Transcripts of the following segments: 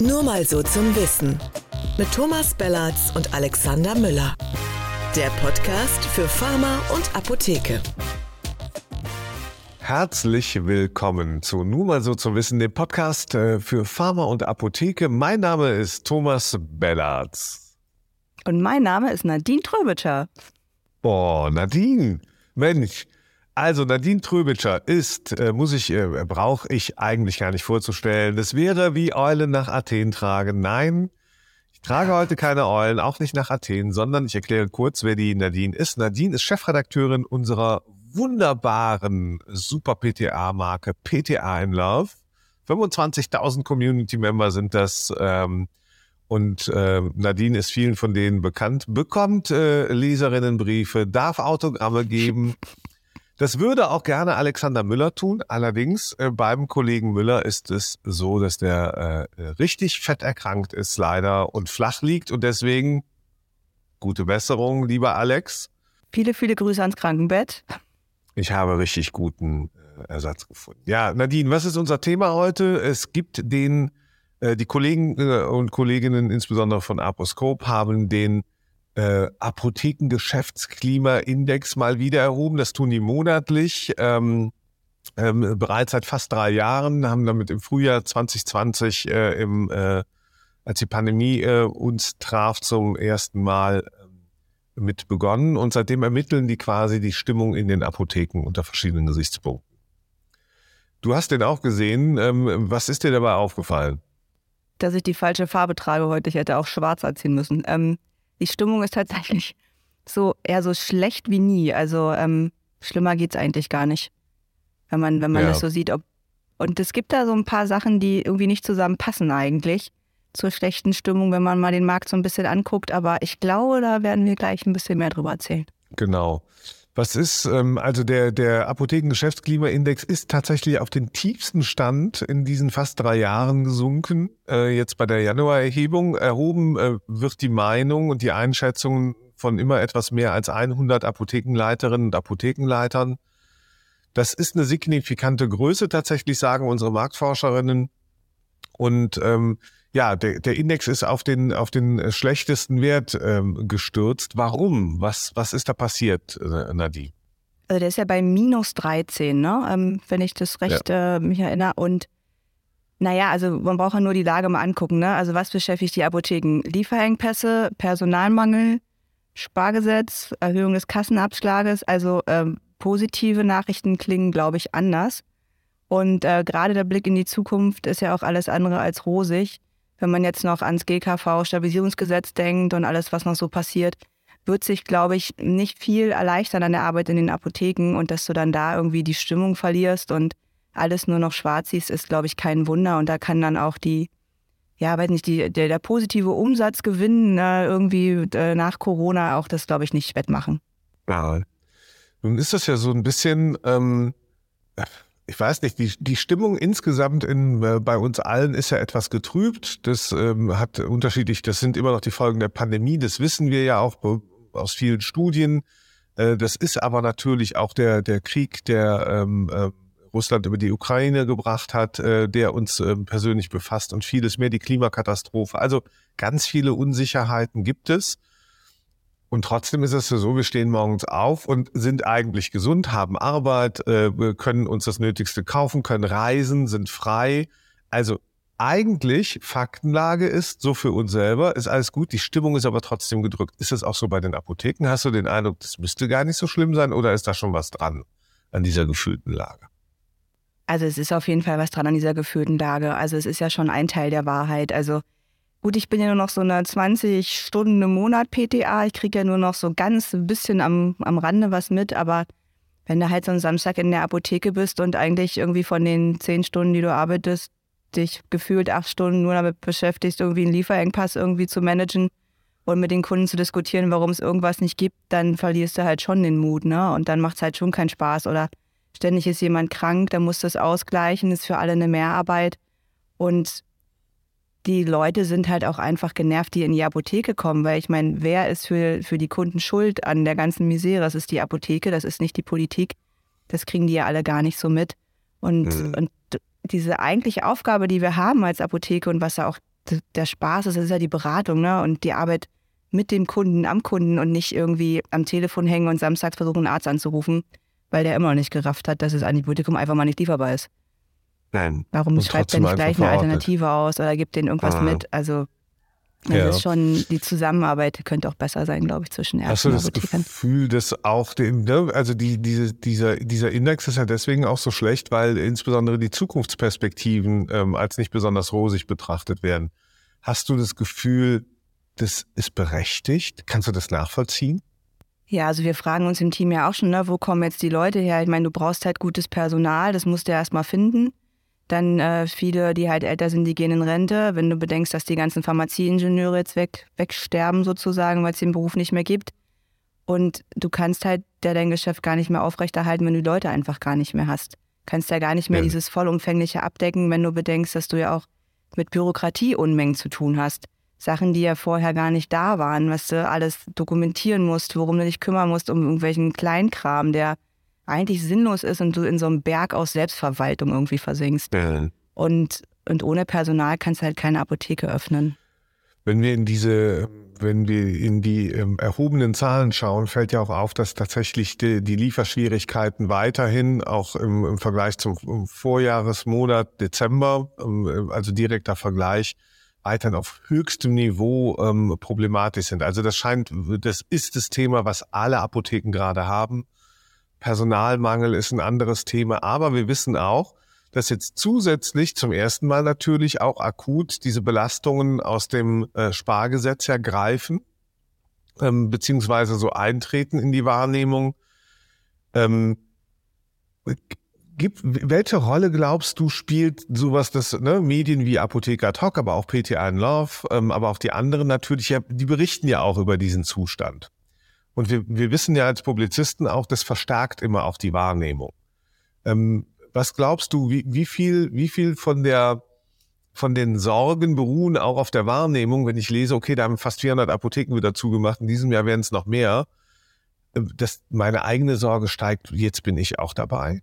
Nur mal so zum Wissen. Mit Thomas Bellatz und Alexander Müller. Der Podcast für Pharma und Apotheke. Herzlich willkommen zu Nur mal so zum Wissen, dem Podcast äh, für Pharma und Apotheke. Mein Name ist Thomas Bellatz. Und mein Name ist Nadine Tröbitscher. Boah, Nadine. Mensch, also Nadine Tröbitscher ist, äh, muss ich, äh, brauche ich eigentlich gar nicht vorzustellen. Das wäre wie Eulen nach Athen tragen. Nein, ich trage heute keine Eulen, auch nicht nach Athen, sondern ich erkläre kurz, wer die Nadine ist. Nadine ist Chefredakteurin unserer wunderbaren Super PTA-Marke PTA in Love. 25.000 Community-Member sind das. Ähm, und äh, Nadine ist vielen von denen bekannt, bekommt äh, Leserinnenbriefe, darf Autogramme geben. Das würde auch gerne Alexander Müller tun. Allerdings äh, beim Kollegen Müller ist es so, dass der äh, richtig fett erkrankt ist leider und flach liegt und deswegen gute Besserung, lieber Alex. Viele, viele Grüße ans Krankenbett. Ich habe richtig guten äh, Ersatz gefunden. Ja, Nadine, was ist unser Thema heute? Es gibt den, äh, die Kollegen äh, und Kolleginnen, insbesondere von Aposcope, haben den äh, Apothekengeschäftsklimaindex mal wieder erhoben. Das tun die monatlich. Ähm, ähm, bereits seit fast drei Jahren haben damit im Frühjahr 2020, äh, im, äh, als die Pandemie äh, uns traf, zum ersten Mal äh, mit begonnen. Und seitdem ermitteln die quasi die Stimmung in den Apotheken unter verschiedenen Gesichtspunkten. Du hast den auch gesehen. Ähm, was ist dir dabei aufgefallen? Dass ich die falsche Farbe trage heute. Ich hätte auch schwarz anziehen müssen. Ähm, die Stimmung ist tatsächlich so eher so schlecht wie nie. Also ähm, schlimmer es eigentlich gar nicht, wenn man, wenn man ja. das so sieht. Ob, und es gibt da so ein paar Sachen, die irgendwie nicht zusammenpassen eigentlich zur schlechten Stimmung, wenn man mal den Markt so ein bisschen anguckt. Aber ich glaube, da werden wir gleich ein bisschen mehr drüber erzählen. Genau. Was ist, ähm, also der, der Apothekengeschäftsklimaindex ist tatsächlich auf den tiefsten Stand in diesen fast drei Jahren gesunken. Äh, jetzt bei der Januarerhebung erhoben äh, wird die Meinung und die Einschätzung von immer etwas mehr als 100 Apothekenleiterinnen und Apothekenleitern. Das ist eine signifikante Größe tatsächlich, sagen unsere Marktforscherinnen. Und ähm, ja, der, der Index ist auf den, auf den schlechtesten Wert ähm, gestürzt. Warum? Was, was ist da passiert, äh, Nadine? Also der ist ja bei minus 13, ne? Ähm, wenn ich das recht ja. äh, mich erinnere. Und naja, also man braucht ja nur die Lage mal angucken. Ne? Also was beschäftigt die Apotheken? Lieferengpässe, Personalmangel, Spargesetz, Erhöhung des Kassenabschlages. Also ähm, positive Nachrichten klingen, glaube ich, anders. Und äh, gerade der Blick in die Zukunft ist ja auch alles andere als rosig wenn man jetzt noch ans GKV-Stabilisierungsgesetz denkt und alles, was noch so passiert, wird sich, glaube ich, nicht viel erleichtern an der Arbeit in den Apotheken und dass du dann da irgendwie die Stimmung verlierst und alles nur noch schwarz siehst, ist, glaube ich, kein Wunder. Und da kann dann auch die, ja, weiß nicht, die, der, der positive Umsatzgewinn äh, irgendwie äh, nach Corona auch das, glaube ich, nicht wettmachen. Ja. Nun ist das ja so ein bisschen, ähm, ich weiß nicht, die, die Stimmung insgesamt in, äh, bei uns allen ist ja etwas getrübt. Das ähm, hat unterschiedlich, das sind immer noch die Folgen der Pandemie, das wissen wir ja auch aus vielen Studien. Äh, das ist aber natürlich auch der, der Krieg, der ähm, äh, Russland über die Ukraine gebracht hat, äh, der uns äh, persönlich befasst und vieles mehr, die Klimakatastrophe. Also ganz viele Unsicherheiten gibt es. Und trotzdem ist es so, wir stehen morgens auf und sind eigentlich gesund, haben Arbeit, äh, können uns das Nötigste kaufen, können reisen, sind frei. Also eigentlich Faktenlage ist so für uns selber, ist alles gut, die Stimmung ist aber trotzdem gedrückt. Ist es auch so bei den Apotheken? Hast du den Eindruck, das müsste gar nicht so schlimm sein oder ist da schon was dran an dieser gefühlten Lage? Also es ist auf jeden Fall was dran an dieser gefühlten Lage. Also es ist ja schon ein Teil der Wahrheit. Also Gut, ich bin ja nur noch so eine 20 Stunden im Monat PTA. Ich kriege ja nur noch so ganz ein bisschen am, am Rande was mit, aber wenn du halt so einen Samstag in der Apotheke bist und eigentlich irgendwie von den zehn Stunden, die du arbeitest, dich gefühlt acht Stunden nur damit beschäftigst, irgendwie einen Lieferengpass irgendwie zu managen und mit den Kunden zu diskutieren, warum es irgendwas nicht gibt, dann verlierst du halt schon den Mut, ne? Und dann macht es halt schon keinen Spaß. Oder ständig ist jemand krank, dann musst du es ausgleichen, ist für alle eine Mehrarbeit. Und die Leute sind halt auch einfach genervt, die in die Apotheke kommen, weil ich meine, wer ist für, für die Kunden schuld an der ganzen Misere? Das ist die Apotheke, das ist nicht die Politik. Das kriegen die ja alle gar nicht so mit. Und, mhm. und diese eigentliche Aufgabe, die wir haben als Apotheke und was ja auch der Spaß ist, das ist ja die Beratung, ne? Und die Arbeit mit dem Kunden, am Kunden und nicht irgendwie am Telefon hängen und samstags versuchen, einen Arzt anzurufen, weil der immer noch nicht gerafft hat, dass das Antibiotikum einfach mal nicht lieferbar ist. Nein. Warum Und schreibt er nicht gleich eine Alternative aus oder gibt denen irgendwas Ah. mit? Also das Ja. ist schon, die Zusammenarbeit könnte auch besser sein, glaube ich, zwischen Hast du Ärzten das Apothekern. Gefühl, dass auch dem, ne, also die, diese, dieser, dieser Index ist ja deswegen auch so schlecht, weil insbesondere die Zukunftsperspektiven ähm, als nicht besonders rosig betrachtet werden. Hast du das Gefühl, das ist berechtigt? Kannst du das nachvollziehen? Ja, also wir fragen uns im Team ja auch schon, ne, wo kommen jetzt die Leute her? Ich meine, du brauchst halt gutes Personal, das musst du ja erstmal finden. Dann äh, viele, die halt älter sind, die gehen in Rente. Wenn du bedenkst, dass die ganzen Pharmazieingenieure jetzt weg, wegsterben sozusagen, weil es den Beruf nicht mehr gibt. Und du kannst halt ja dein Geschäft gar nicht mehr aufrechterhalten, wenn du Leute einfach gar nicht mehr hast. Kannst ja gar nicht mehr Ja. dieses vollumfängliche abdecken, wenn du bedenkst, dass du ja auch mit Bürokratie Unmengen zu tun hast. Sachen, die ja vorher gar nicht da waren, was du alles dokumentieren musst, worum du dich kümmern musst, um irgendwelchen Kleinkram, der eigentlich sinnlos ist und du in so einem Berg aus Selbstverwaltung irgendwie versinkst. Und, und ohne Personal kannst du halt keine Apotheke öffnen. Wenn wir in diese, wenn wir in die ähm, erhobenen Zahlen schauen, fällt ja auch auf, dass tatsächlich die, die Lieferschwierigkeiten weiterhin auch im, im Vergleich zum ähm, Vorjahresmonat Dezember, ähm, also direkter Vergleich, weiterhin auf höchstem Niveau ähm, problematisch sind. Also das scheint, das ist das Thema, was alle Apotheken gerade haben. Personalmangel ist ein anderes Thema, aber wir wissen auch, dass jetzt zusätzlich zum ersten Mal natürlich auch akut diese Belastungen aus dem äh, Spargesetz ja greifen, ähm, beziehungsweise so eintreten in die Wahrnehmung. Ähm, gibt, welche Rolle glaubst du spielt sowas, das ne, Medien wie Apotheker hoc, aber auch PTA in Love, ähm, aber auch die anderen natürlich, ja, die berichten ja auch über diesen Zustand. Und wir, wir wissen ja als Publizisten auch, das verstärkt immer auch die Wahrnehmung. Ähm, was glaubst du, wie, wie viel, wie viel von der, von den Sorgen beruhen auch auf der Wahrnehmung, wenn ich lese, okay, da haben fast 400 Apotheken wieder zugemacht, in diesem Jahr werden es noch mehr, äh, dass meine eigene Sorge steigt, jetzt bin ich auch dabei.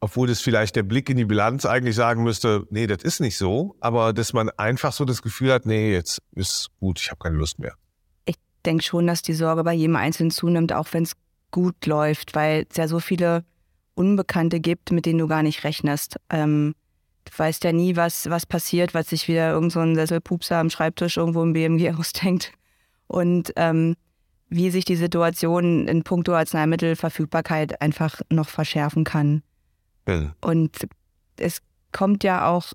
Obwohl das vielleicht der Blick in die Bilanz eigentlich sagen müsste, nee, das ist nicht so, aber dass man einfach so das Gefühl hat, nee, jetzt ist gut, ich habe keine Lust mehr. Ich denke schon, dass die Sorge bei jedem Einzelnen zunimmt, auch wenn es gut läuft, weil es ja so viele Unbekannte gibt, mit denen du gar nicht rechnest. Ähm, du weißt ja nie, was, was passiert, was sich wieder irgend so ein Sesselpupser am Schreibtisch irgendwo im BMG ausdenkt. Und ähm, wie sich die Situation in puncto Arzneimittelverfügbarkeit einfach noch verschärfen kann. Und es kommt ja auch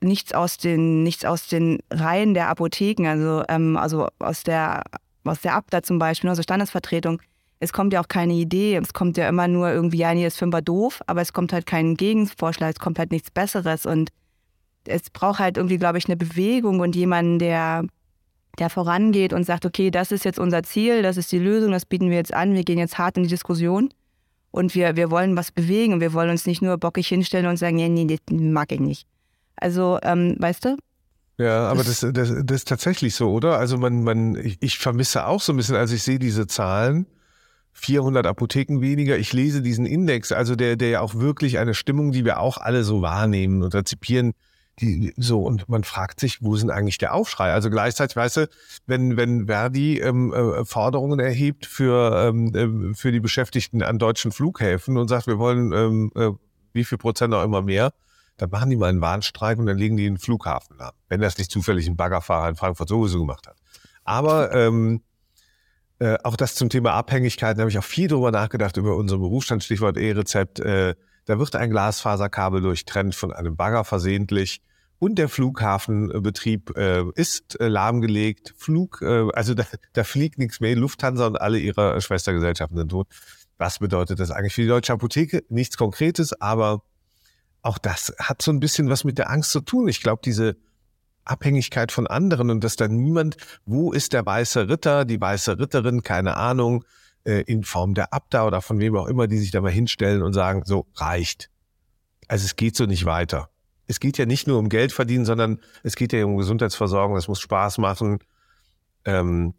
nichts aus den, nichts aus den Reihen der Apotheken, also, ähm, also aus der, aus der Abda zum Beispiel, also Standesvertretung. Es kommt ja auch keine Idee, es kommt ja immer nur irgendwie, ja, nee, finden wir doof, aber es kommt halt kein Gegenvorschlag, es kommt halt nichts Besseres und es braucht halt irgendwie, glaube ich, eine Bewegung und jemanden, der, der vorangeht und sagt, okay, das ist jetzt unser Ziel, das ist die Lösung, das bieten wir jetzt an, wir gehen jetzt hart in die Diskussion und wir, wir wollen was bewegen und wir wollen uns nicht nur bockig hinstellen und sagen, ja, nee, das mag ich nicht. Also, ähm, weißt du? Ja, aber das, Das- das, das ist tatsächlich so, oder? Also man, man, ich, ich vermisse auch so ein bisschen, als ich sehe diese Zahlen, 400 Apotheken weniger. Ich lese diesen Index, also der, der ja auch wirklich eine Stimmung, die wir auch alle so wahrnehmen und rezipieren, die, so, und man fragt sich, wo ist denn eigentlich der Aufschrei? Also gleichzeitig, weißt du, wenn, wenn Verdi ähm, äh, Forderungen erhebt für, ähm, äh, für die Beschäftigten an deutschen Flughäfen und sagt, wir wollen ähm, äh, wie viel Prozent auch immer mehr, dann machen die mal einen Warnstreik und dann legen die den Flughafen lahm. Wenn das nicht zufällig ein Baggerfahrer in Frankfurt sowieso gemacht hat. Aber ähm, äh, auch das zum Thema Abhängigkeiten habe ich auch viel drüber nachgedacht über unseren Berufsstand, Stichwort E-Rezept. Äh, da wird ein Glasfaserkabel durchtrennt von einem Bagger versehentlich und der Flughafenbetrieb äh, ist äh, lahmgelegt. Flug, äh, also da, da fliegt nichts mehr. Lufthansa und alle ihre Schwestergesellschaften sind tot. Was bedeutet das eigentlich für die deutsche Apotheke? Nichts Konkretes, aber auch das hat so ein bisschen was mit der Angst zu tun. Ich glaube, diese Abhängigkeit von anderen und dass da niemand, wo ist der weiße Ritter, die weiße Ritterin, keine Ahnung, äh, in Form der Abda oder von wem auch immer, die sich da mal hinstellen und sagen, so reicht. Also es geht so nicht weiter. Es geht ja nicht nur um Geld verdienen, sondern es geht ja um Gesundheitsversorgung, es muss Spaß machen. Ähm,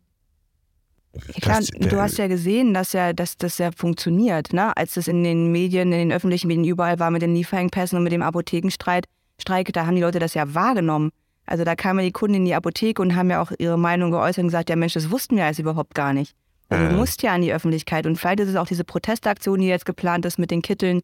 Ja, klar, das- du hast ja gesehen, dass ja, dass das ja funktioniert, ne? Als es in den Medien, in den öffentlichen Medien überall war mit den Lieferengpässen und mit dem Apothekenstreit, Streik, da haben die Leute das ja wahrgenommen. Also da kamen die Kunden in die Apotheke und haben ja auch ihre Meinung geäußert und gesagt, ja Mensch, das wussten wir alles überhaupt gar nicht. Also du musst ja an die Öffentlichkeit. Und vielleicht ist es auch diese Protestaktion, die jetzt geplant ist mit den Kitteln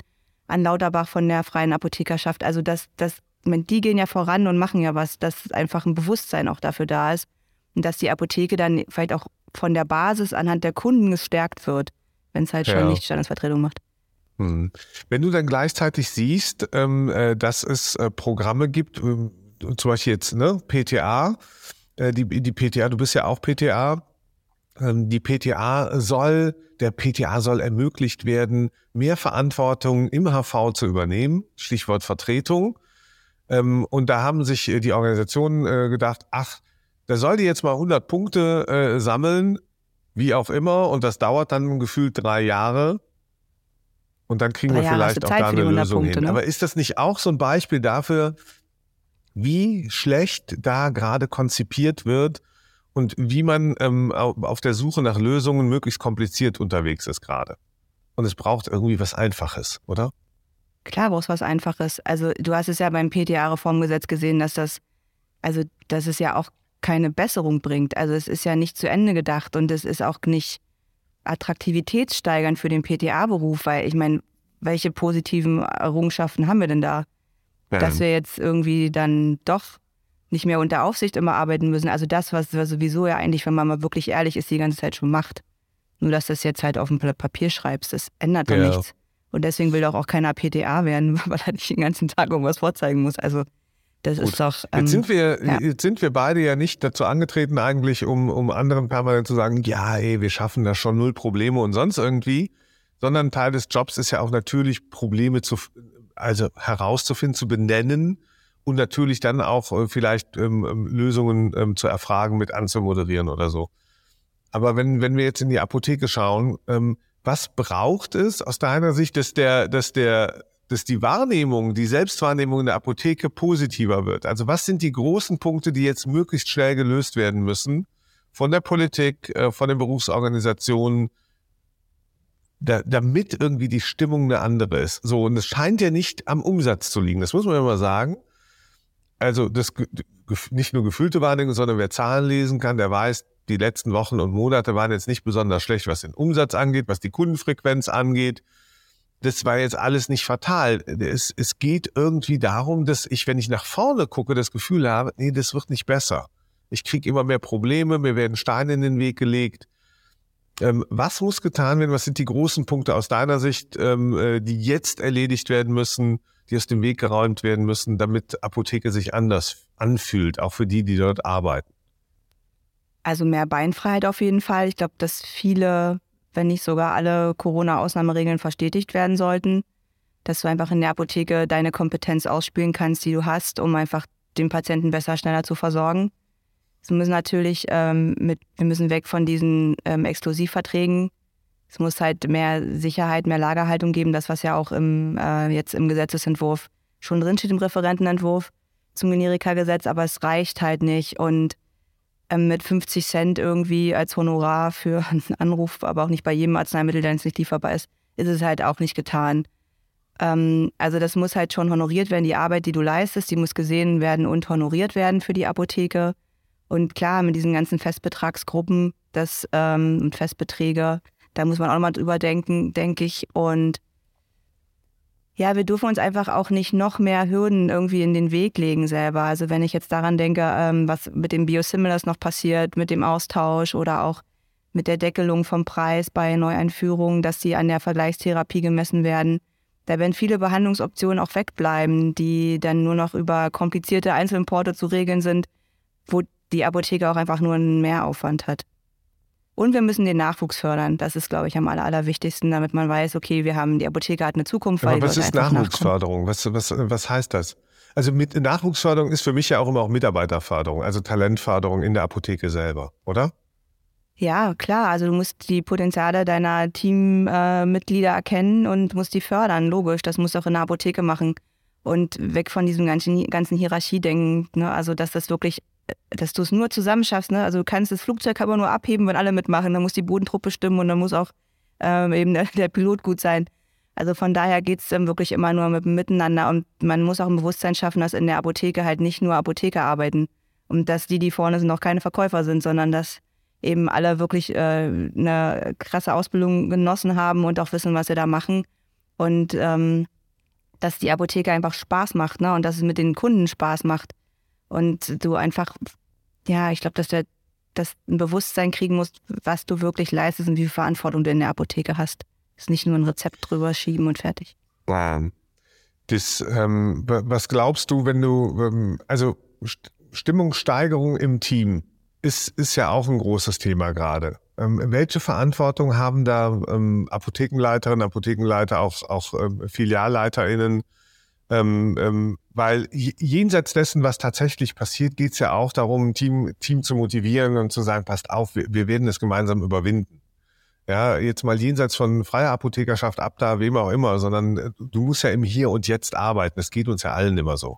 an Lauterbach von der Freien Apothekerschaft. Also das, das, die gehen ja voran und machen ja was, dass einfach ein Bewusstsein auch dafür da ist. Und dass die Apotheke dann vielleicht auch von der Basis anhand der Kunden gestärkt wird, wenn es halt schon Ja. nicht Standesvertretung macht. Hm. Wenn du dann gleichzeitig siehst, ähm, äh, dass es äh, Programme gibt, ähm, zum Beispiel jetzt ne, PTA, äh, die, die PTA, du bist ja auch PTA, ähm, die PTA soll, der PTA soll ermöglicht werden, mehr Verantwortung im HV zu übernehmen, Stichwort Vertretung. Und da haben sich die Organisationen gedacht, ach, da soll die jetzt mal 100 Punkte äh, sammeln, wie auch immer, und das dauert dann gefühlt drei Jahre. Und dann kriegen Drei wir Jahre vielleicht auch da eine 100 Lösung Punkte, hin. ne? Aber ist das nicht auch so ein Beispiel dafür, wie schlecht da gerade konzipiert wird und wie man ähm, au- auf der Suche nach Lösungen möglichst kompliziert unterwegs ist gerade? Und es braucht irgendwie was Einfaches, oder? Klar brauchst was Einfaches. Also du hast es ja beim PTA-Reformgesetz gesehen, dass das, also dass es ja auch keine Besserung bringt. Also es ist ja nicht zu Ende gedacht und es ist auch nicht attraktivitätssteigernd für den PTA-Beruf, weil ich meine, welche positiven Errungenschaften haben wir denn da? Dass wir jetzt irgendwie dann doch nicht mehr unter Aufsicht immer arbeiten müssen. Also das, was wir sowieso ja eigentlich, wenn man mal wirklich ehrlich ist, die ganze Zeit schon macht. Nur dass du das jetzt halt auf dem Papier schreibst, das ändert doch Ja. nichts. Und deswegen will doch auch keiner PTA werden, weil er nicht den ganzen Tag irgendwas vorzeigen muss. Also das Gut. ist doch. ähm, Jetzt sind wir, ja. jetzt sind wir beide ja nicht dazu angetreten, eigentlich, um, um anderen permanent zu sagen, ja, ey, wir schaffen da schon null Probleme und sonst irgendwie, sondern Teil des Jobs ist ja auch natürlich Probleme zu, also herauszufinden, zu benennen und natürlich dann auch äh, vielleicht ähm, ähm, Lösungen ähm, zu erfragen, mit anzumoderieren oder so. Aber wenn, wenn wir jetzt in die Apotheke schauen, ähm, was braucht es aus deiner Sicht, dass der, dass der, dass die Wahrnehmung, die Selbstwahrnehmung in der Apotheke positiver wird? Also was sind die großen Punkte, die jetzt möglichst schnell gelöst werden müssen von der Politik, äh, von den Berufsorganisationen, da, damit irgendwie die Stimmung eine andere ist? So, und es scheint ja nicht am Umsatz zu liegen, das muss man mal sagen. Also das nicht nur gefühlte Wahrnehmung, sondern wer Zahlen lesen kann, der weiß, die letzten Wochen und Monate waren jetzt nicht besonders schlecht, was den Umsatz angeht, was die Kundenfrequenz angeht. Das war jetzt alles nicht fatal. Es, es geht irgendwie darum, dass ich, wenn ich nach vorne gucke, das Gefühl habe, nee, das wird nicht besser. Ich kriege immer mehr Probleme, mir werden Steine in den Weg gelegt. Ähm, was muss getan werden? Was sind die großen Punkte aus deiner Sicht, ähm, äh, die jetzt erledigt werden müssen, die aus dem Weg geräumt werden müssen, damit Apotheke sich anders anfühlt, auch für die, die dort arbeiten? Also mehr Beinfreiheit auf jeden Fall. Ich glaube, dass viele, wenn nicht sogar alle Corona-Ausnahmeregeln verstetigt werden sollten, dass du einfach in der Apotheke deine Kompetenz ausspielen kannst, die du hast, um einfach den Patienten besser, schneller zu versorgen. Wir müssen natürlich ähm, mit, wir müssen weg von diesen ähm, Exklusivverträgen. Es muss halt mehr Sicherheit, mehr Lagerhaltung geben, das was ja auch im, äh, jetzt im Gesetzesentwurf schon drinsteht, im Referentenentwurf zum Generika-Gesetz, aber es reicht halt nicht und mit 50 Cent irgendwie als Honorar für einen Anruf, aber auch nicht bei jedem Arzneimittel, der jetzt nicht lieferbar ist, ist es halt auch nicht getan. Ähm, also das muss halt schon honoriert werden. Die Arbeit, die du leistest, die muss gesehen werden und honoriert werden für die Apotheke. Und klar, mit diesen ganzen Festbetragsgruppen das, ähm, und Festbeträge, da muss man auch nochmal drüber denken, denke ich. Und ja, wir dürfen uns einfach auch nicht noch mehr Hürden irgendwie in den Weg legen selber. Also wenn ich jetzt daran denke, ähm, was mit den Biosimilars noch passiert, mit dem Austausch oder auch mit der Deckelung vom Preis bei Neueinführungen, dass die an der Vergleichstherapie gemessen werden. Da werden viele Behandlungsoptionen auch wegbleiben, die dann nur noch über komplizierte Einzelimporte zu regeln sind, wo die Apotheke auch einfach nur einen Mehraufwand hat. Und wir müssen den Nachwuchs fördern. Das ist, glaube ich, am aller, allerwichtigsten, damit man weiß, okay, wir haben, die Apotheke hat eine Zukunft. Aber was ist. Nachwuchsförderung? Was, was, was heißt das? Also mit Nachwuchsförderung ist für mich ja auch immer auch Mitarbeiterförderung, also Talentförderung in der Apotheke selber, oder? Ja, klar. Also du musst die Potenziale deiner Teammitglieder äh, erkennen und musst die fördern, logisch. Das musst du auch in der Apotheke machen. Und weg von diesem ganzen, ganzen Hierarchiedenken. Ne? Also, dass das wirklich, dass du es nur zusammen schaffst. Ne? Also du kannst das Flugzeug aber nur abheben, wenn alle mitmachen. Dann muss die Bodentruppe stimmen und dann muss auch ähm, eben der, der Pilot gut sein. Also von daher geht es dann wirklich immer nur mit Miteinander und man muss auch ein Bewusstsein schaffen, dass in der Apotheke halt nicht nur Apotheker arbeiten und dass die, die vorne sind, auch keine Verkäufer sind, sondern dass eben alle wirklich äh, eine krasse Ausbildung genossen haben und auch wissen, was sie da machen. Und ähm, dass die Apotheke einfach Spaß macht, ne? Und dass es mit den Kunden Spaß macht. Und du einfach, ja, ich glaube, dass du das ein Bewusstsein kriegen musst, was du wirklich leistest und wie viel Verantwortung du in der Apotheke hast. Das ist nicht nur ein Rezept drüber schieben und fertig. Das, ähm, was glaubst du, wenn du, ähm, also Stimmungssteigerung im Team ist, ist ja auch ein großes Thema gerade. Ähm, welche Verantwortung haben da ähm, Apothekenleiterinnen, Apothekenleiter, auch, auch ähm, FilialleiterInnen? Ähm, ähm, weil jenseits dessen, was tatsächlich passiert, geht es ja auch darum, ein Team, Team zu motivieren und zu sagen, passt auf, wir, wir werden es gemeinsam überwinden. Ja, jetzt mal jenseits von freier Apothekerschaft ab da, wem auch immer, sondern äh, du musst ja im Hier und Jetzt arbeiten. Das geht uns ja allen immer so.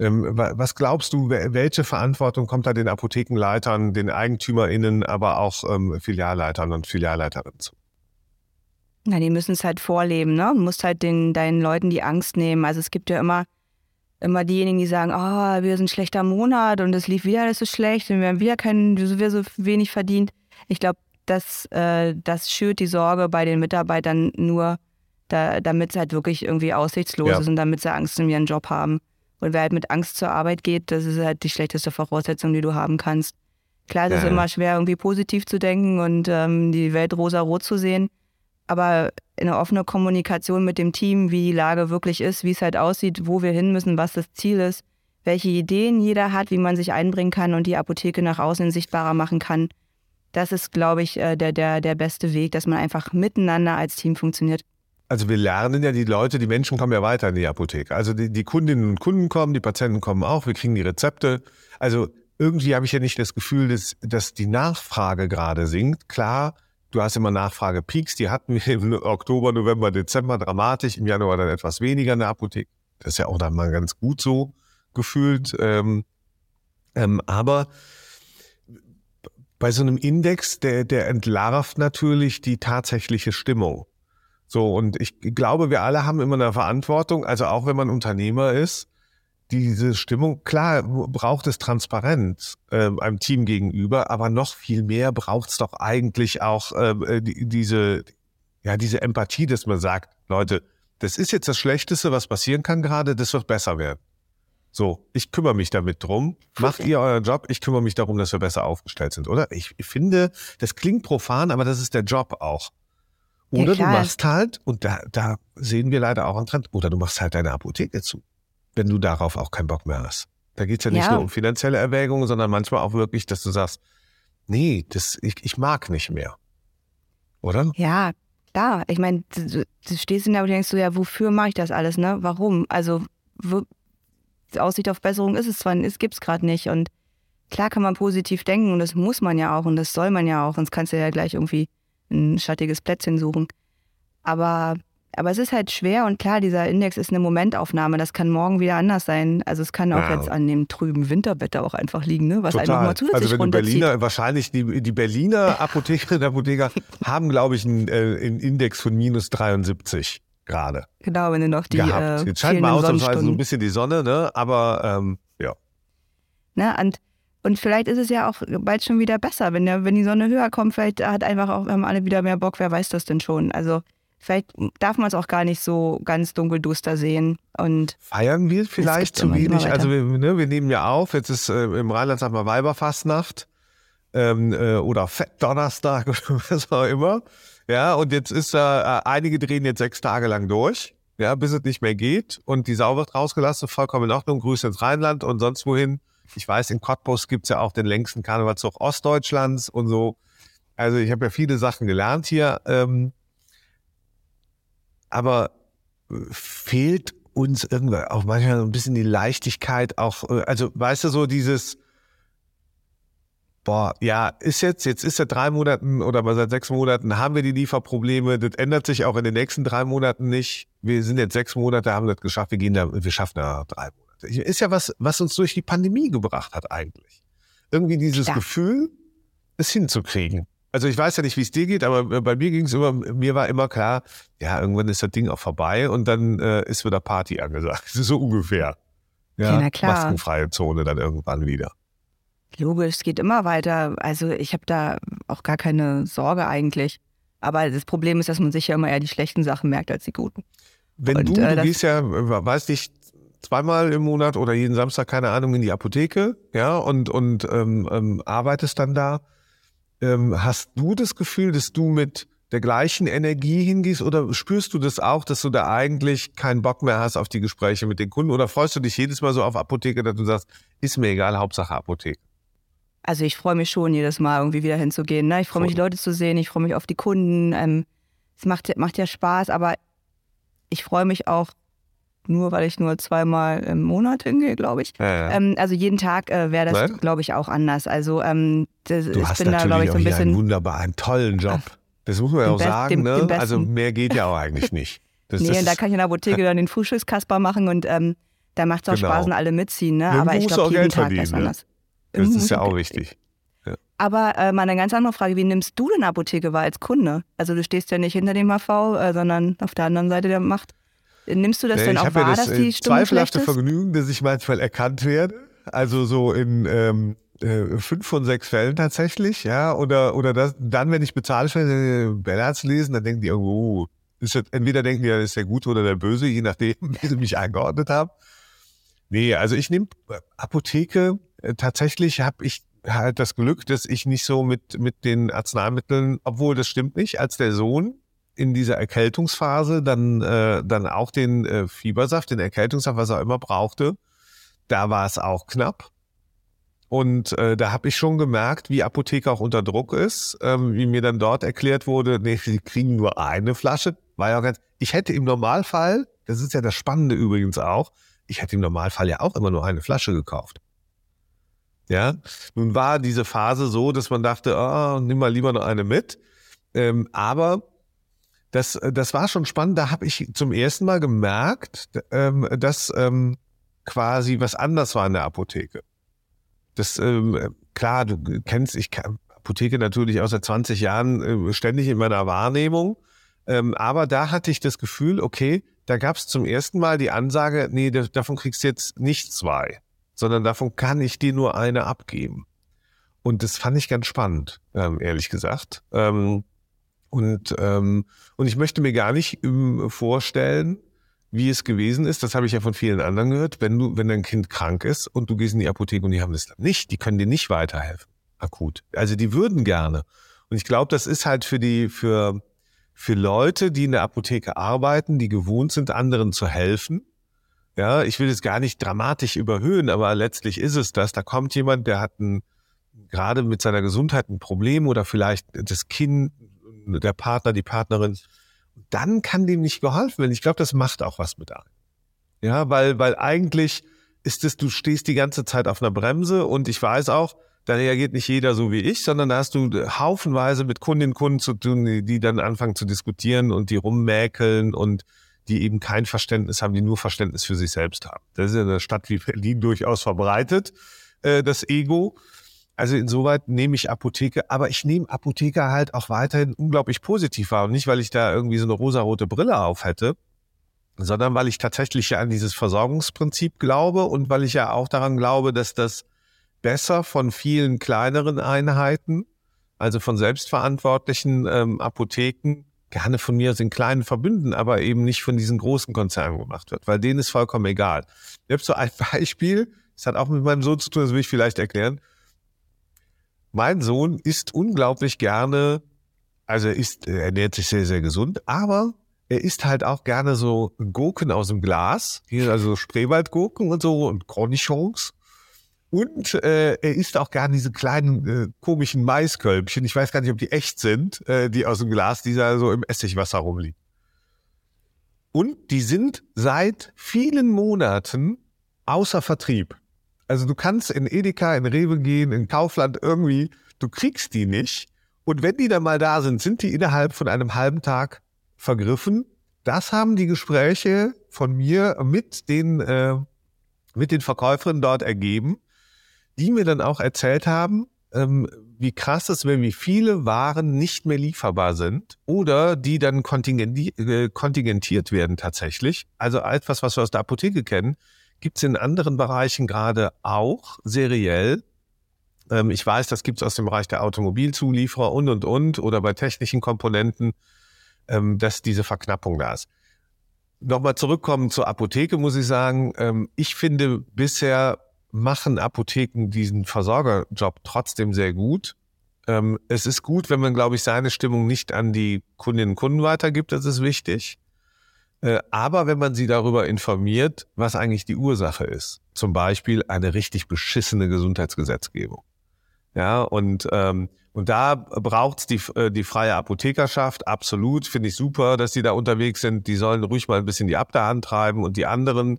Ähm, was glaubst du, welche Verantwortung kommt da den Apothekenleitern, den EigentümerInnen, aber auch ähm, Filialleitern und Filialleiterinnen zu? Na, die müssen es halt vorleben, ne? Du musst halt den, deinen Leuten die Angst nehmen. Also es gibt ja immer, immer diejenigen, die sagen, oh, wir sind ein schlechter Monat und es lief wieder alles so schlecht und wir haben wieder keinen, wir so wenig verdient. Ich glaube, das, äh, das schürt die Sorge bei den Mitarbeitern nur, da, damit es halt wirklich irgendwie aussichtslos ja. ist und damit sie Angst um ihren Job haben. Und wer halt mit Angst zur Arbeit geht, das ist halt die schlechteste Voraussetzung, die du haben kannst. Klar, es ja. ist immer schwer, irgendwie positiv zu denken und ähm, die Welt rosa-rot zu sehen. Aber in eine offene Kommunikation mit dem Team, wie die Lage wirklich ist, wie es halt aussieht, wo wir hin müssen, was das Ziel ist, welche Ideen jeder hat, wie man sich einbringen kann und die Apotheke nach außen sichtbarer machen kann. Das ist, glaube ich, äh, der, der, der beste Weg, dass man einfach miteinander als Team funktioniert. Also wir lernen ja die Leute, die Menschen kommen ja weiter in die Apotheke. Also die, die Kundinnen und Kunden kommen, die Patienten kommen auch, wir kriegen die Rezepte. Also irgendwie habe ich ja nicht das Gefühl, dass, dass die Nachfrage gerade sinkt. Klar, du hast immer Nachfrage-Peaks, die hatten wir im Oktober, November, Dezember dramatisch, im Januar dann etwas weniger in der Apotheke. Das ist ja auch dann mal ganz gut so gefühlt. Ähm, ähm, aber bei so einem Index, der, der entlarvt natürlich die tatsächliche Stimmung. So, und ich glaube, wir alle haben immer eine Verantwortung, also auch wenn man Unternehmer ist, diese Stimmung, klar braucht es Transparenz äh, einem Team gegenüber, aber noch viel mehr braucht es doch eigentlich auch ähm, äh, die, diese, ja, diese Empathie, dass man sagt, Leute, das ist jetzt das Schlechteste, was passieren kann gerade, das wird besser werden. So, ich kümmere mich damit drum. Macht ihr euren Job, ich kümmere mich darum, dass wir besser aufgestellt sind, oder? Ich, ich finde, das klingt profan, aber das ist der Job auch. Oder ja, du machst halt, und da, da sehen wir leider auch einen Trend, oder du machst halt deine Apotheke zu, wenn du darauf auch keinen Bock mehr hast. Da geht's ja nicht ja. nur um finanzielle Erwägungen, sondern manchmal auch wirklich, dass du sagst, nee, das, ich, ich mag nicht mehr. Oder? Ja, klar. Ich meine, du, du stehst in der und denkst so, ja, wofür mache ich das alles, ne? Warum? Also, wo, Aussicht auf Besserung ist es zwar, es gibt es gerade nicht. Und klar kann man positiv denken und das muss man ja auch und das soll man ja auch, sonst kannst du ja gleich irgendwie ein schattiges Plätzchen suchen. Aber, aber es ist halt schwer und klar, dieser Index ist eine Momentaufnahme. Das kann morgen wieder anders sein. Also es kann auch ja. jetzt an dem trüben Winterwetter auch einfach liegen, ne? was Total. einfach mal zusätzlich Also wenn die Berliner, wahrscheinlich die, die Berliner Apothekerinnen und Apotheker haben, glaube ich, einen, äh, einen Index von minus 73 gerade. Genau, wenn du noch die. Gehabt. Äh, Jetzt scheint mal ausnahmsweise so ein bisschen die Sonne, ne? Aber ähm, ja. Ne, und und vielleicht ist es ja auch bald schon wieder besser, wenn, der, wenn die Sonne höher kommt. Vielleicht hat einfach auch haben alle wieder mehr Bock. Wer weiß das denn schon? Also vielleicht darf man es auch gar nicht so ganz dunkelduster sehen. Und Feiern wir vielleicht zu wenig? Also wir, ne, wir nehmen ja auf. Jetzt ist äh, im Rheinland sagen wir Weiberfastnacht ähm, äh, oder Fettdonnerstag oder was auch immer. Ja, und jetzt ist da, äh, einige drehen jetzt sechs Tage lang durch, ja, bis es nicht mehr geht. Und die Sau wird rausgelassen, vollkommen in Ordnung. Grüße ins Rheinland und sonst wohin. Ich weiß, in Cottbus gibt's ja auch den längsten Karnevalzug Ostdeutschlands und so. Also ich habe ja viele Sachen gelernt hier. Ähm, aber äh, fehlt uns irgendwann auch manchmal so ein bisschen die Leichtigkeit, auch, äh, also weißt du, so dieses, boah, ja, ist jetzt, jetzt ist seit drei Monaten oder mal seit sechs Monaten haben wir die Lieferprobleme. Das ändert sich auch in den nächsten drei Monaten nicht. Wir sind jetzt sechs Monate, haben das geschafft. Wir gehen da, wir schaffen da drei Monate. Ist ja was, was uns durch die Pandemie gebracht hat eigentlich. Irgendwie dieses Klar. Gefühl, es hinzukriegen. Also ich weiß ja nicht, wie es dir geht, aber bei mir ging es immer, mir war immer klar, ja, irgendwann ist das Ding auch vorbei und dann äh, ist wieder Party angesagt. so ungefähr. Ja, Ja, na klar. maskenfreie Zone dann irgendwann wieder. Logisch, es geht immer weiter. Also ich habe da auch gar keine Sorge eigentlich. Aber das Problem ist, dass man sich ja immer eher die schlechten Sachen merkt als die guten. Wenn Und, du, äh, du gehst ja, weiß nicht, zweimal im Monat oder jeden Samstag, keine Ahnung, in die Apotheke, ja, und, und ähm, ähm, arbeitest dann da. Ähm, hast du das Gefühl, dass du mit der gleichen Energie hingehst oder spürst du das auch, dass du da eigentlich keinen Bock mehr hast auf die Gespräche mit den Kunden oder freust du dich jedes Mal so auf Apotheke, dass du sagst, ist mir egal, Hauptsache Apotheke? Also ich freue mich schon jedes Mal irgendwie wieder hinzugehen. Ne? Ich freue mich, Leute zu sehen, ich freue mich auf die Kunden. Ähm, es macht, macht ja Spaß, aber ich freue mich auch nur, weil ich nur zweimal im Monat hingehe, glaube ich. Ja, ja. Ähm, also jeden Tag äh, wäre das, glaube ich, auch anders. Also ähm, das, du ich hast bin da, glaube ich, so ein hier einen bisschen. wunderbaren, tollen Job. Das muss man ja auch best- sagen, den- ne? besten. Also mehr geht ja auch eigentlich nicht. Das nee, ist- und da kann ich in der Apotheke dann den Frühstückskasper machen und ähm, da macht es auch Genau. Spaß und alle mitziehen. Ne? Aber ich glaube, jeden Geld Tag ist ne? anders. das Irgendwo ist ja auch wichtig. Aber äh, mal eine ganz andere Frage, wie nimmst du denn Apotheke wahr als Kunde? Also du stehst ja nicht hinter dem HV, äh, sondern auf der anderen Seite der Macht. Nimmst du das denn auch habe ja wahr, das dass äh, die Stimmung zweifelhafte? Vergnügen, dass ich manchmal erkannt werde. Also so in ähm, äh, fünf von sechs Fällen tatsächlich, ja. Oder oder das, dann, wenn ich bezahle, äh, Bellards lesen, dann denken die irgendwo, oh, ist das, entweder denken die, das ist der Gute oder der Böse, je nachdem, wie sie mich eingeordnet haben. Nee, also ich nehme Apotheke, äh, tatsächlich habe ich halt das Glück, dass ich nicht so mit, mit den Arzneimitteln, obwohl das stimmt nicht, als der Sohn in dieser Erkältungsphase dann, äh, dann auch den äh, Fiebersaft, den Erkältungssaft, was er immer brauchte, da war es auch knapp. Und äh, da habe ich schon gemerkt, wie Apotheke auch unter Druck ist, ähm, wie mir dann dort erklärt wurde, nee, sie kriegen nur eine Flasche. War ja auch ganz, ich hätte im Normalfall, das ist ja das Spannende übrigens auch, ich hätte im Normalfall ja auch immer nur eine Flasche gekauft. Ja, nun war diese Phase so, dass man dachte, ah, nimm mal lieber noch eine mit. Ähm, aber das, das war schon spannend. Da habe ich zum ersten Mal gemerkt, ähm, dass ähm, quasi was anders war in der Apotheke. Das ähm, klar, du kennst, ich Apotheke natürlich auch seit 20 Jahren äh, ständig in meiner Wahrnehmung. Ähm, aber da hatte ich das Gefühl, okay, da gab es zum ersten Mal die Ansage, nee, da- davon kriegst du jetzt nicht zwei, sondern davon kann ich dir nur eine abgeben. Und das fand ich ganz spannend, ähm, ehrlich gesagt. Ähm, und, ähm, und ich möchte mir gar nicht ähm, vorstellen, wie es gewesen ist. Das habe ich ja von vielen anderen gehört. Wenn du, wenn dein Kind krank ist und du gehst in die Apotheke und die haben das dann nicht, die können dir nicht weiterhelfen. Akut. Also die würden gerne. Und ich glaube, das ist halt für die, für, für Leute, die in der Apotheke arbeiten, die gewohnt sind, anderen zu helfen. Ja, ich will es gar nicht dramatisch überhöhen, aber letztlich ist es das. Da kommt jemand, der hat ein, gerade mit seiner Gesundheit ein Problem oder vielleicht das Kind, der Partner, die Partnerin. Dann kann dem nicht geholfen werden. Ich glaube, das macht auch was mit einem. Ja, weil, weil eigentlich ist es, du stehst die ganze Zeit auf einer Bremse und ich weiß auch, da reagiert nicht jeder so wie ich, sondern da hast du haufenweise mit Kundinnen und Kunden zu tun, die, dann anfangen zu diskutieren und die rummäkeln und die eben kein Verständnis haben, die nur Verständnis für sich selbst haben. Das ist in einer Stadt wie Berlin durchaus verbreitet, äh, das Ego. Also insoweit nehme ich Apotheke, aber ich nehme Apotheke halt auch weiterhin unglaublich positiv wahr und nicht, weil ich da irgendwie so eine rosarote Brille auf hätte, sondern weil ich tatsächlich ja an dieses Versorgungsprinzip glaube und weil ich ja auch daran glaube, dass das besser von vielen kleineren Einheiten, also von selbstverantwortlichen ähm, Apotheken, gerne von mir aus in kleinen Verbünden, aber eben nicht von diesen großen Konzernen gemacht wird, weil denen ist vollkommen egal. Ich habe so ein Beispiel, das hat auch mit meinem Sohn zu tun, das will ich vielleicht erklären. Mein Sohn isst unglaublich gerne, also er isst, er ernährt sich sehr, sehr gesund, aber er isst halt auch gerne so Gurken aus dem Glas, hier also Spreewaldgurken und so und Cornichons. Und äh, er isst auch gerne diese kleinen äh, komischen Maiskölbchen. Ich weiß gar nicht, ob die echt sind, äh, die aus dem Glas, die da so im Essigwasser rumliegen. Und die sind seit vielen Monaten außer Vertrieb. Also du kannst in Edeka, in Rewe gehen, in Kaufland irgendwie, du kriegst die nicht. Und wenn die dann mal da sind, sind die innerhalb von einem halben Tag vergriffen. Das haben die Gespräche von mir mit den, äh, mit den Verkäuferinnen dort ergeben, die mir dann auch erzählt haben, ähm, wie krass es wäre, wie viele Waren nicht mehr lieferbar sind oder die dann äh, kontingentiert werden tatsächlich. Also etwas, was wir aus der Apotheke kennen, gibt es in anderen Bereichen gerade auch seriell. Ähm, ich weiß, das gibt es aus dem Bereich der Automobilzulieferer und, und, und oder bei technischen Komponenten, ähm, dass diese Verknappung da ist. Nochmal zurückkommen zur Apotheke, muss ich sagen. Ähm, ich finde bisher machen Apotheken diesen Versorgerjob trotzdem sehr gut. Ähm, es ist gut, wenn man, glaube ich, seine Stimmung nicht an die Kundinnen und Kunden weitergibt. Das ist wichtig. Äh, aber wenn man sie darüber informiert, was eigentlich die Ursache ist, zum Beispiel eine richtig beschissene Gesundheitsgesetzgebung. Ja, und, ähm, und da braucht's die, äh, die freie Apothekerschaft, absolut, finde ich super, dass die da unterwegs sind. Die sollen ruhig mal ein bisschen die Abderhand treiben und die anderen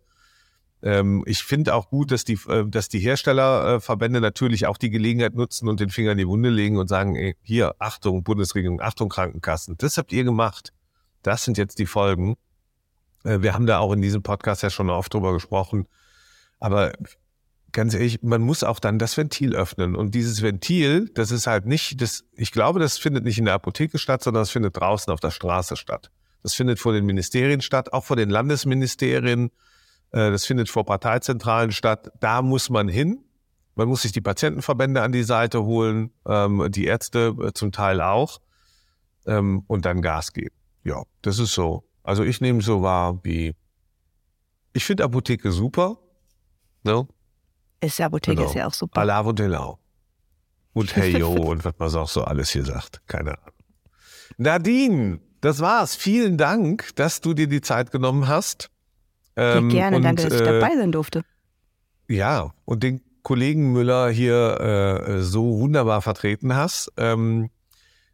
ähm, ich finde auch gut, dass die, äh, dass die Herstellerverbände natürlich auch die Gelegenheit nutzen und den Finger in die Wunde legen und sagen, ey, hier, Achtung, Bundesregierung, Achtung, Krankenkassen, das habt ihr gemacht. Das sind jetzt die Folgen. Äh, wir haben da auch in diesem Podcast ja schon oft drüber gesprochen. Aber ganz ehrlich, man muss auch dann das Ventil öffnen. Und dieses Ventil, das ist halt nicht, das, ich glaube, das findet nicht in der Apotheke statt, sondern das findet draußen auf der Straße statt. Das findet vor den Ministerien statt, auch vor den Landesministerien äh, das findet vor Parteizentralen statt. Da muss man hin. Man muss sich die Patientenverbände an die Seite holen, ähm, die Ärzte äh, zum Teil auch, ähm, und dann Gas geben. Ja, das ist so. Also ich nehme so wahr wie, ich finde Apotheke super. Ne? Ist Apotheke genau. ist ja auch super. Alav und Helau. Und Hey Yo und was man auch so alles hier sagt. Keine Ahnung. Nadine, das war's. Vielen Dank, dass du dir die Zeit genommen hast. Ähm, ja, gerne, und, danke, dass ich dabei sein durfte. Ja, und den Kollegen Müller hier äh, so wunderbar vertreten hast. Ähm,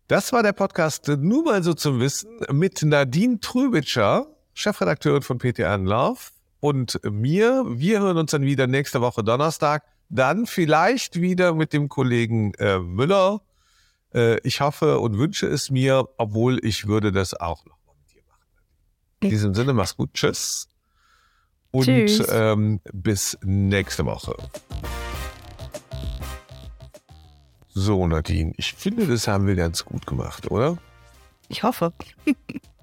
das war der Podcast nur mal so zum Wissen mit Nadine Trübitscher, Chefredakteurin von PT Anlauf und mir. Wir hören uns dann wieder nächste Woche Donnerstag. Dann vielleicht wieder mit dem Kollegen äh, Müller. Äh, ich hoffe und wünsche es mir, obwohl ich würde das auch noch mal mit dir machen. In diesem Sinne, mach's gut. Tschüss. Und ähm, bis nächste Woche. So, Nadine, ich finde, das haben wir ganz gut gemacht, oder? Ich hoffe.